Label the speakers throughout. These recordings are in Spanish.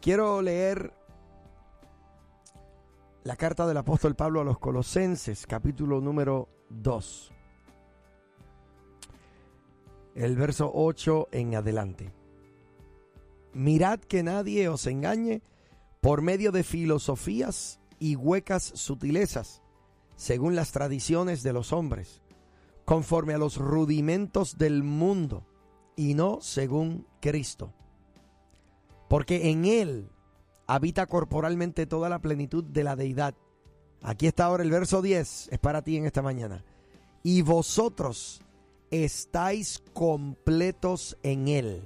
Speaker 1: Quiero leer la carta del apóstol Pablo a los Colosenses, capítulo número 2. El verso 8 en adelante. Mirad que nadie os engañe por medio de filosofías y huecas sutilezas, según las tradiciones de los hombres, conforme a los rudimentos del mundo, y no según Cristo. Porque en Él habita corporalmente toda la plenitud de la deidad. Aquí está ahora el verso 10, es para ti en esta mañana. Y vosotros estáis completos en Él,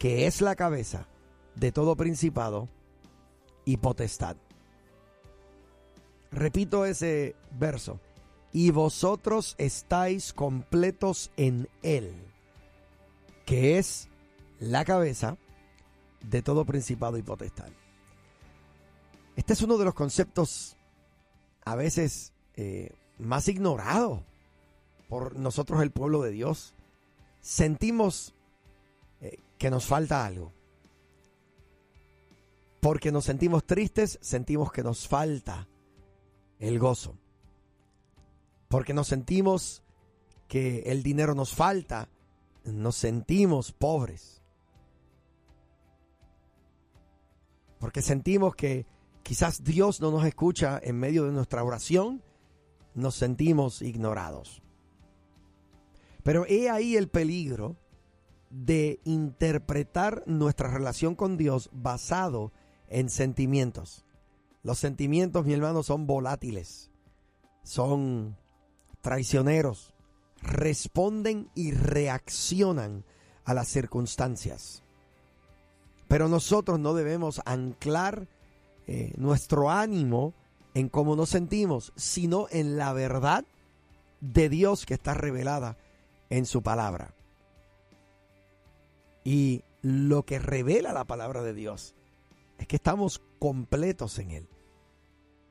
Speaker 1: que es la cabeza de todo principado y potestad. Repito ese verso. Y vosotros estáis completos en Él, que es la cabeza de todo principado y potestad. Este es uno de los conceptos a veces eh, más ignorados por nosotros el pueblo de Dios. Sentimos eh, que nos falta algo. Porque nos sentimos tristes, sentimos que nos falta el gozo. Porque nos sentimos que el dinero nos falta, nos sentimos pobres. Porque sentimos que quizás Dios no nos escucha en medio de nuestra oración, nos sentimos ignorados. Pero he ahí el peligro de interpretar nuestra relación con Dios basado en sentimientos. Los sentimientos, mi hermano, son volátiles, son traicioneros, responden y reaccionan a las circunstancias. Pero nosotros no debemos anclar eh, nuestro ánimo en cómo nos sentimos, sino en la verdad de Dios que está revelada en su palabra. Y lo que revela la palabra de Dios es que estamos completos en Él.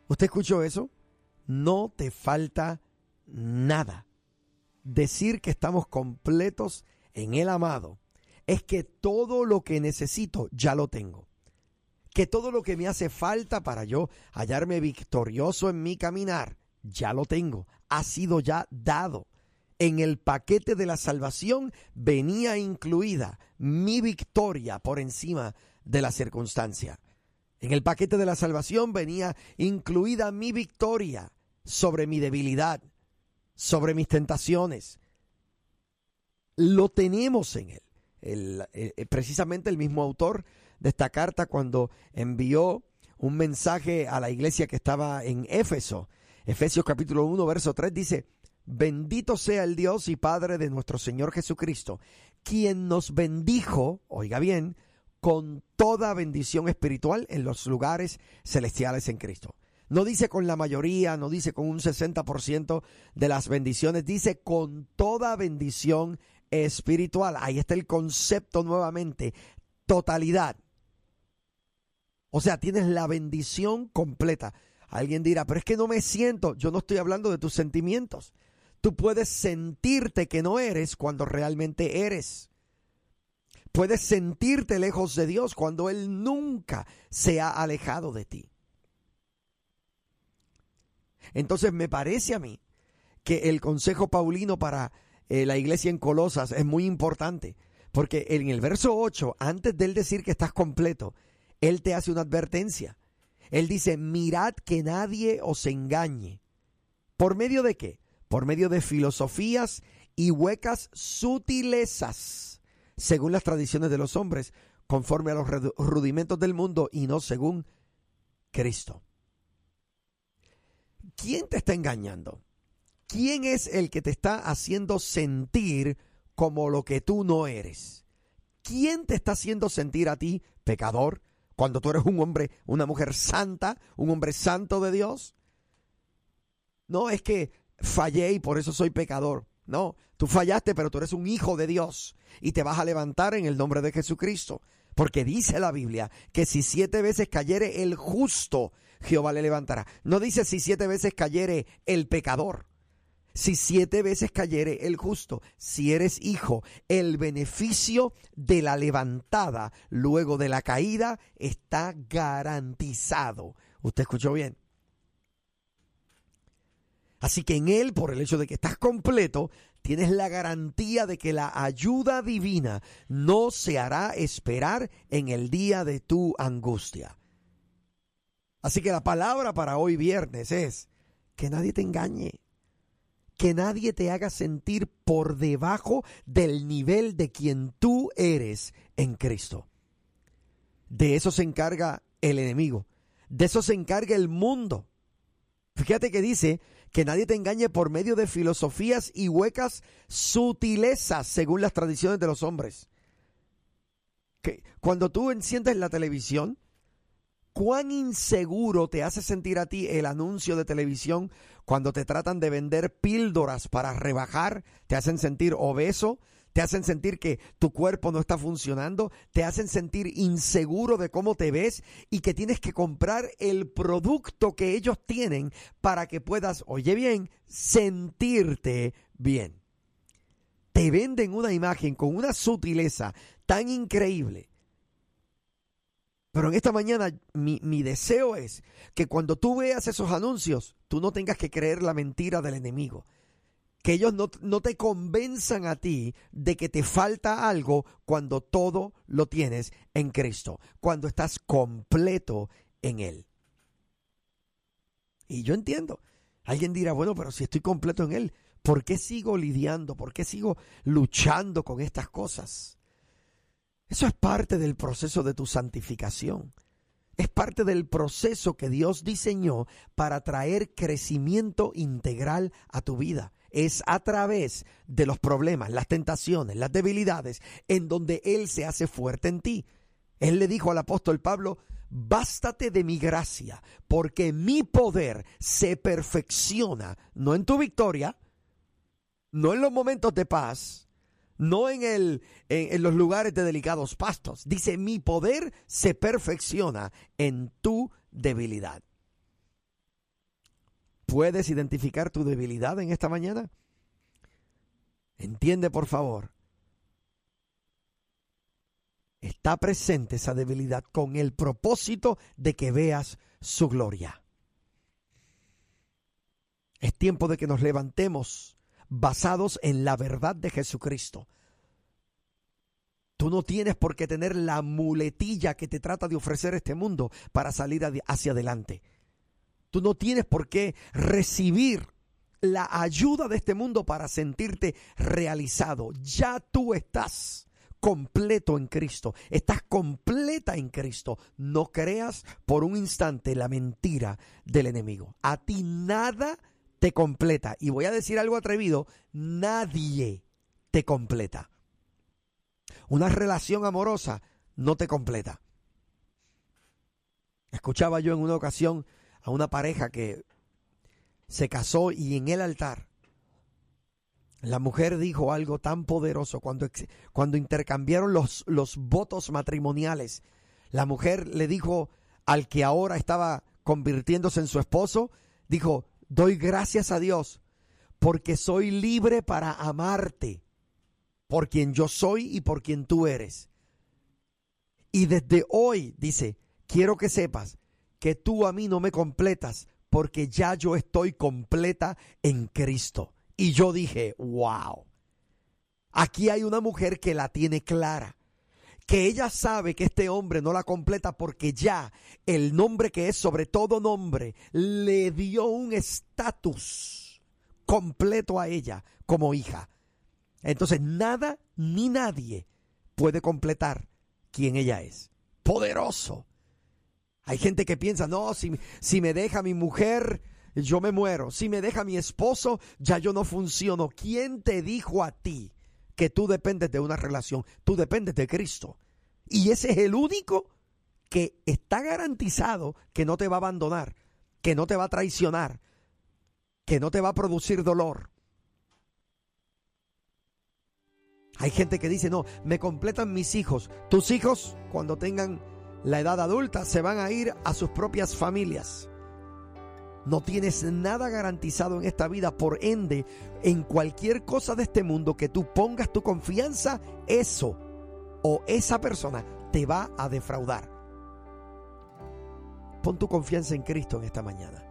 Speaker 1: ¿Usted escuchó eso? No te falta nada. Decir que estamos completos en el amado es que todo lo que necesito ya lo tengo que todo lo que me hace falta para yo hallarme victorioso en mi caminar, ya lo tengo, ha sido ya dado. En el paquete de la salvación venía incluida mi victoria por encima de la circunstancia. En el paquete de la salvación venía incluida mi victoria sobre mi debilidad, sobre mis tentaciones. Lo tenemos en él. Eh, eh, precisamente el mismo autor de esta carta cuando envió un mensaje a la iglesia que estaba en Éfeso. Efesios capítulo 1, verso 3 dice, bendito sea el Dios y Padre de nuestro Señor Jesucristo, quien nos bendijo, oiga bien, con toda bendición espiritual en los lugares celestiales en Cristo. No dice con la mayoría, no dice con un 60% de las bendiciones, dice con toda bendición espiritual. Ahí está el concepto nuevamente, totalidad. O sea, tienes la bendición completa. Alguien dirá, pero es que no me siento. Yo no estoy hablando de tus sentimientos. Tú puedes sentirte que no eres cuando realmente eres. Puedes sentirte lejos de Dios cuando Él nunca se ha alejado de ti. Entonces me parece a mí que el consejo paulino para eh, la iglesia en Colosas es muy importante, porque en el verso 8, antes de él decir que estás completo, él te hace una advertencia. Él dice, mirad que nadie os engañe. ¿Por medio de qué? Por medio de filosofías y huecas sutilezas, según las tradiciones de los hombres, conforme a los rudimentos del mundo y no según Cristo. ¿Quién te está engañando? ¿Quién es el que te está haciendo sentir como lo que tú no eres? ¿Quién te está haciendo sentir a ti pecador, cuando tú eres un hombre, una mujer santa, un hombre santo de Dios. No es que fallé y por eso soy pecador. No, tú fallaste, pero tú eres un hijo de Dios y te vas a levantar en el nombre de Jesucristo. Porque dice la Biblia que si siete veces cayere el justo, Jehová le levantará. No dice si siete veces cayere el pecador. Si siete veces cayere el justo, si eres hijo, el beneficio de la levantada luego de la caída está garantizado. ¿Usted escuchó bien? Así que en Él, por el hecho de que estás completo, tienes la garantía de que la ayuda divina no se hará esperar en el día de tu angustia. Así que la palabra para hoy viernes es que nadie te engañe, que nadie te haga sentir por debajo del nivel de quien tú eres en Cristo. De eso se encarga el enemigo, de eso se encarga el mundo. Fíjate que dice que nadie te engañe por medio de filosofías y huecas sutilezas según las tradiciones de los hombres. Que cuando tú enciendes la televisión, ¿cuán inseguro te hace sentir a ti el anuncio de televisión cuando te tratan de vender píldoras para rebajar? ¿Te hacen sentir obeso? te hacen sentir que tu cuerpo no está funcionando, te hacen sentir inseguro de cómo te ves y que tienes que comprar el producto que ellos tienen para que puedas, oye bien, sentirte bien. Te venden una imagen con una sutileza tan increíble. Pero en esta mañana mi, mi, deseo es que cuando tú veas esos anuncios, tú no tengas que creer la mentira del enemigo que ellos no, no, te convenzan a ti de que te falta algo cuando todo lo tienes en Cristo, cuando estás completo en Él. Y yo entiendo, alguien dirá, bueno, pero si estoy completo en Él, ¿por qué sigo lidiando? ¿Por qué sigo luchando con estas cosas? Eso es parte del proceso de tu santificación. Es parte del proceso que Dios diseñó para traer crecimiento integral a tu vida es a través de los problemas, las tentaciones, las debilidades, en donde Él se hace fuerte en ti. Él le dijo al apóstol Pablo, bástate de mi gracia, porque mi poder se perfecciona, no en tu victoria, no en los momentos de paz, no en, el, en, en, los lugares de delicados pastos. Dice, mi poder se perfecciona en tu debilidad. ¿Puedes identificar tu debilidad en esta mañana? Entiende, por favor. Está presente esa debilidad con el propósito de que veas su gloria. Es tiempo de que nos levantemos basados en la verdad de Jesucristo. Tú no tienes por qué tener la muletilla que te trata de ofrecer este mundo para salir hacia adelante. Tú no tienes por qué recibir la ayuda de este mundo para sentirte realizado. Ya tú estás completo en Cristo. Estás completa en Cristo. No creas por un instante la mentira del enemigo. A ti nada te completa. Y voy a decir algo atrevido, nadie te completa. Una relación amorosa no te completa. Escuchaba yo en una ocasión a una pareja que se casó y en el altar la mujer dijo algo tan poderoso cuando, cuando intercambiaron los, los votos matrimoniales. La mujer le dijo al que ahora estaba convirtiéndose en su esposo, dijo, doy gracias a Dios porque soy libre para amarte por quien yo soy y por quien tú eres. Y desde hoy, dice, quiero que sepas que tú a mí no me completas porque ya yo estoy completa en Cristo. Y yo dije, wow, aquí hay una mujer que la tiene clara, que ella sabe que este hombre no la completa porque ya el nombre que es sobre todo nombre le dio un estatus completo a ella como hija. Entonces nada ni nadie puede completar quien ella es. Poderoso hay gente que piensa, no, si, si me deja mi mujer, yo me muero. Si me deja mi esposo, ya yo no funciono. ¿Quién te dijo a ti que tú dependes de una relación? Tú dependes de Cristo. Y ese es el único que está garantizado que no te va a abandonar, que no te va a traicionar, que no te va a producir dolor. Hay gente que dice, no, me completan mis hijos. Tus hijos, cuando tengan la edad adulta se van a ir a sus propias familias. No tienes nada garantizado en esta vida. Por ende, en cualquier cosa de este mundo que tú pongas tu confianza, eso o esa persona te va a defraudar. Pon tu confianza en Cristo en esta mañana.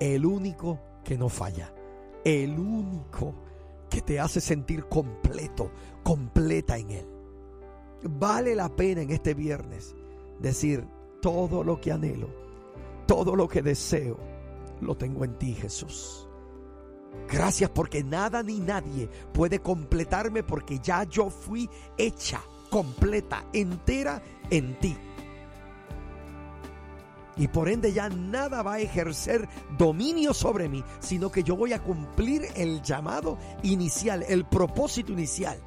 Speaker 1: El único que no falla. El único que te hace sentir completo, completa en Él. Vale la pena en este viernes decir todo lo que anhelo, todo lo que deseo lo tengo en ti, Jesús. Gracias porque nada ni nadie puede completarme porque ya yo fui hecha, completa, entera en ti. Y por ende ya nada va a ejercer dominio sobre mí, sino que yo voy a cumplir el llamado inicial, el propósito inicial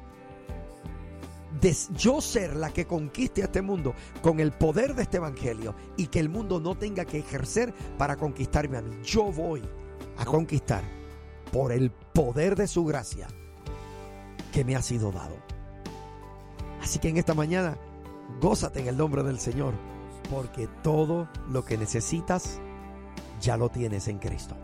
Speaker 1: de yo ser la que conquiste a este mundo con el poder de este evangelio y que el mundo no tenga que ejercer para conquistarme a mí. Yo voy a conquistar por el poder de su gracia que me ha sido dado. Así que en esta mañana, gózate en el nombre del Señor, porque todo lo que necesitas ya lo tienes en Cristo.